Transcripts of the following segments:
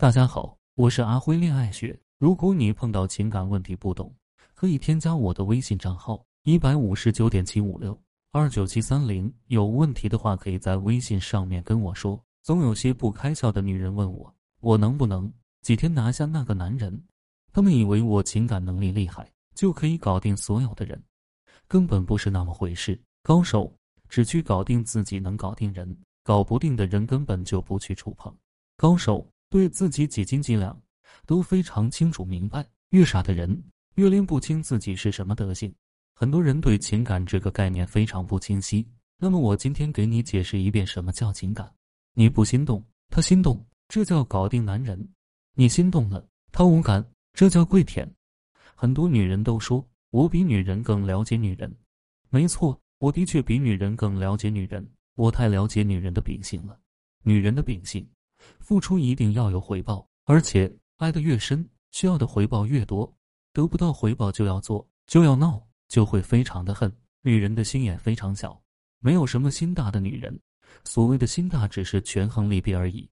大家好，我是阿辉恋爱学。如果你碰到情感问题不懂，可以添加我的微信账号一百五十九点七五六二九七三零。有问题的话，可以在微信上面跟我说。总有些不开窍的女人问我，我能不能几天拿下那个男人？他们以为我情感能力厉害，就可以搞定所有的人，根本不是那么回事。高手只去搞定自己能搞定人，搞不定的人根本就不去触碰。高手。对自己几斤几两都非常清楚明白，越傻的人越拎不清自己是什么德行。很多人对情感这个概念非常不清晰，那么我今天给你解释一遍什么叫情感。你不心动，他心动，这叫搞定男人；你心动了，他无感，这叫跪舔。很多女人都说我比女人更了解女人，没错，我的确比女人更了解女人，我太了解女人的秉性了，女人的秉性。付出一定要有回报，而且爱得越深，需要的回报越多。得不到回报就要做，就要闹，就会非常的恨。女人的心眼非常小，没有什么心大的女人。所谓的心大，只是权衡利弊而已。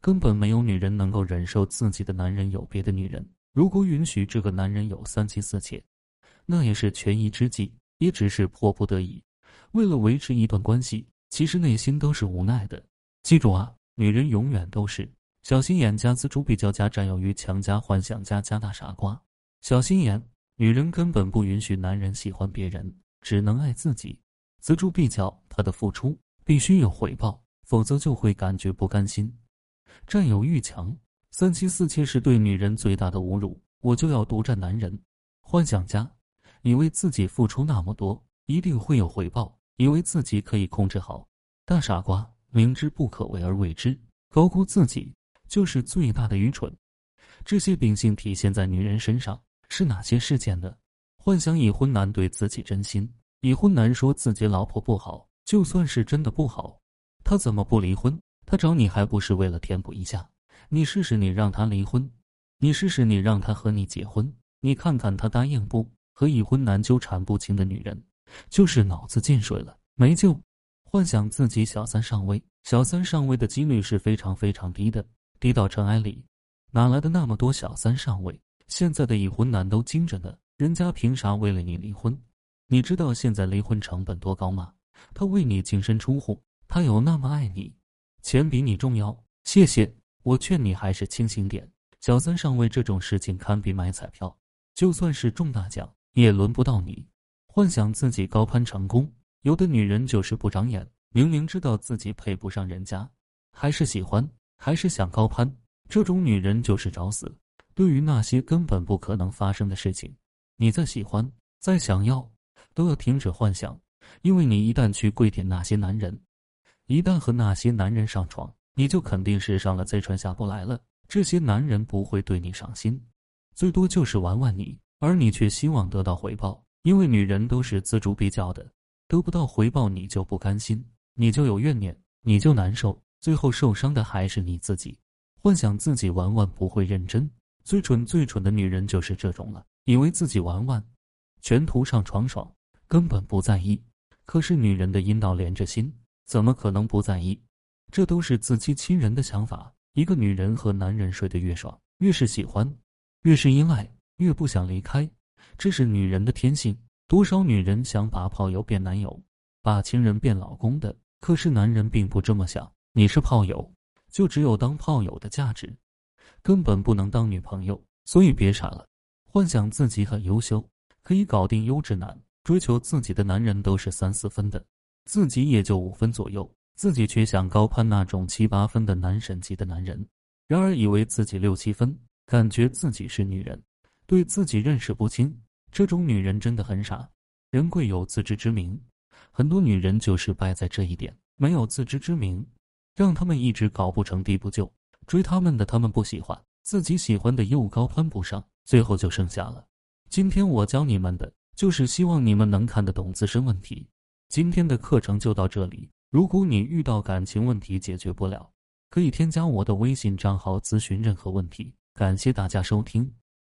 根本没有女人能够忍受自己的男人有别的女人。如果允许这个男人有三妻四妾，那也是权宜之计，也只是迫不得已。为了维持一段关系，其实内心都是无奈的。记住啊！女人永远都是小心眼加锱铢必较加占有欲强加幻想加加大傻瓜。小心眼，女人根本不允许男人喜欢别人，只能爱自己。锱铢必较，她的付出必须有回报，否则就会感觉不甘心。占有欲强，三妻四妾是对女人最大的侮辱。我就要独占男人。幻想家，你为自己付出那么多，一定会有回报，以为自己可以控制好。大傻瓜。明知不可为而为之，高估自己就是最大的愚蠢。这些秉性体现在女人身上是哪些事件呢？幻想已婚男对自己真心，已婚男说自己老婆不好，就算是真的不好，他怎么不离婚？他找你还不是为了填补一下？你试试你让他离婚，你试试你让他和你结婚，你看看他答应不？和已婚男纠缠不清的女人，就是脑子进水了，没救。幻想自己小三上位，小三上位的几率是非常非常低的，低到尘埃里，哪来的那么多小三上位？现在的已婚男都精着呢，人家凭啥为了你离婚？你知道现在离婚成本多高吗？他为你净身出户，他有那么爱你？钱比你重要？谢谢，我劝你还是清醒点。小三上位这种事情堪比买彩票，就算是中大奖也轮不到你。幻想自己高攀成功。有的女人就是不长眼，明明知道自己配不上人家，还是喜欢，还是想高攀。这种女人就是找死。对于那些根本不可能发生的事情，你再喜欢，再想要，都要停止幻想。因为你一旦去跪舔那些男人，一旦和那些男人上床，你就肯定是上了贼船下不来了。这些男人不会对你上心，最多就是玩玩你，而你却希望得到回报。因为女人都是锱铢必较的。得不到回报，你就不甘心，你就有怨念，你就难受，最后受伤的还是你自己。幻想自己玩玩不会认真，最蠢最蠢的女人就是这种了，以为自己玩玩，全图上床爽，根本不在意。可是女人的阴道连着心，怎么可能不在意？这都是自欺欺人的想法。一个女人和男人睡得越爽，越是喜欢，越是依赖，越不想离开，这是女人的天性。多少女人想把炮友变男友，把情人变老公的？可是男人并不这么想。你是炮友，就只有当炮友的价值，根本不能当女朋友。所以别傻了，幻想自己很优秀，可以搞定优质男，追求自己的男人都是三四分的，自己也就五分左右，自己却想高攀那种七八分的男神级的男人。然而以为自己六七分，感觉自己是女人，对自己认识不清。这种女人真的很傻，人贵有自知之明，很多女人就是败在这一点，没有自知之明，让他们一直搞不成地不就，追他们的他们不喜欢，自己喜欢的又高攀不上，最后就剩下了。今天我教你们的，就是希望你们能看得懂自身问题。今天的课程就到这里，如果你遇到感情问题解决不了，可以添加我的微信账号咨询任何问题。感谢大家收听。